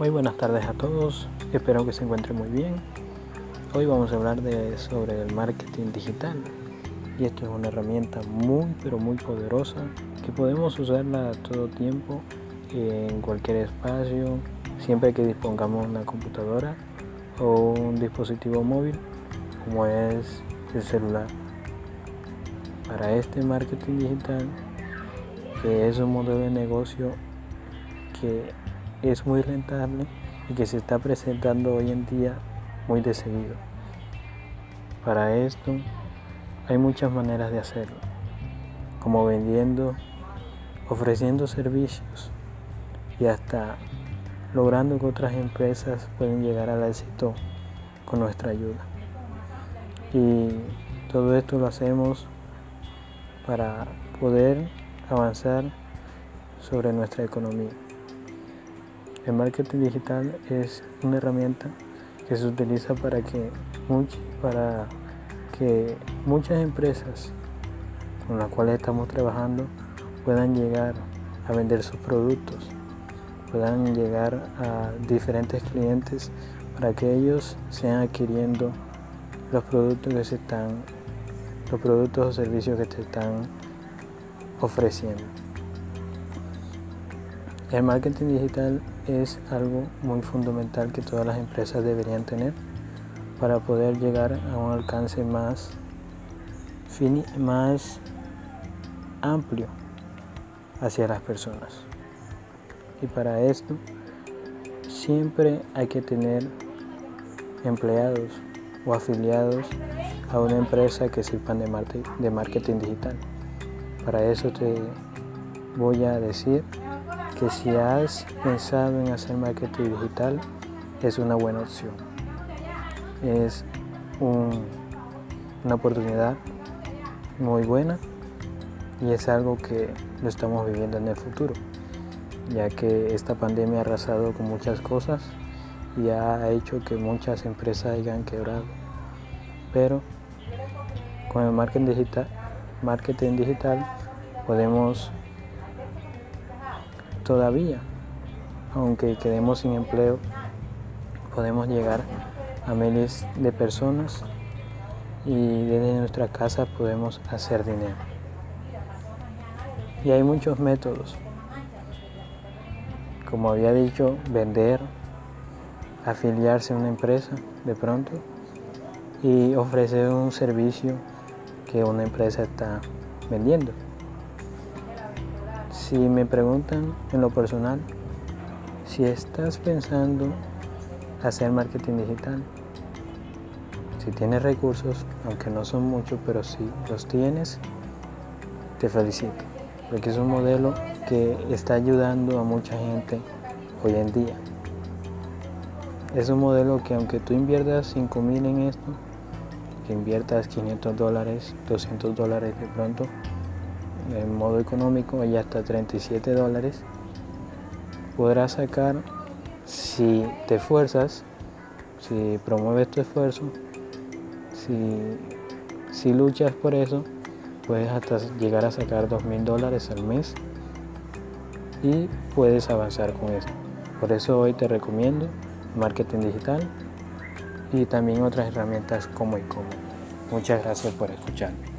Muy buenas tardes a todos, espero que se encuentren muy bien. Hoy vamos a hablar de, sobre el marketing digital y esto es una herramienta muy pero muy poderosa que podemos usarla todo tiempo en cualquier espacio, siempre que dispongamos una computadora o un dispositivo móvil como es el celular. Para este marketing digital, que es un modelo de negocio que es muy rentable y que se está presentando hoy en día muy de seguido. Para esto hay muchas maneras de hacerlo, como vendiendo, ofreciendo servicios y hasta logrando que otras empresas pueden llegar al éxito con nuestra ayuda. Y todo esto lo hacemos para poder avanzar sobre nuestra economía. El marketing digital es una herramienta que se utiliza para que, muchas empresas con las cuales estamos trabajando puedan llegar a vender sus productos, puedan llegar a diferentes clientes para que ellos sean adquiriendo los productos que se están, los productos o servicios que se están ofreciendo. El marketing digital es algo muy fundamental que todas las empresas deberían tener para poder llegar a un alcance más, más amplio hacia las personas. Y para esto siempre hay que tener empleados o afiliados a una empresa que sirvan de marketing digital. Para eso te voy a decir que si has pensado en hacer marketing digital es una buena opción. Es una oportunidad muy buena y es algo que lo estamos viviendo en el futuro, ya que esta pandemia ha arrasado con muchas cosas y ha hecho que muchas empresas hayan quebrado. Pero con el marketing digital, marketing digital podemos todavía, aunque quedemos sin empleo, podemos llegar a miles de personas y desde nuestra casa podemos hacer dinero. Y hay muchos métodos. Como había dicho, vender, afiliarse a una empresa de pronto y ofrecer un servicio que una empresa está vendiendo. Si me preguntan en lo personal, si estás pensando hacer marketing digital, si tienes recursos, aunque no son muchos, pero si los tienes, te felicito, porque es un modelo que está ayudando a mucha gente hoy en día. Es un modelo que aunque tú inviertas 5 mil en esto, que inviertas 500 dólares, 200 dólares de pronto, en modo económico y hasta 37 dólares, podrás sacar si te esfuerzas, si promueves tu esfuerzo, si, si luchas por eso, puedes hasta llegar a sacar dos mil dólares al mes y puedes avanzar con eso. Por eso hoy te recomiendo marketing digital y también otras herramientas como como. Muchas gracias por escucharme.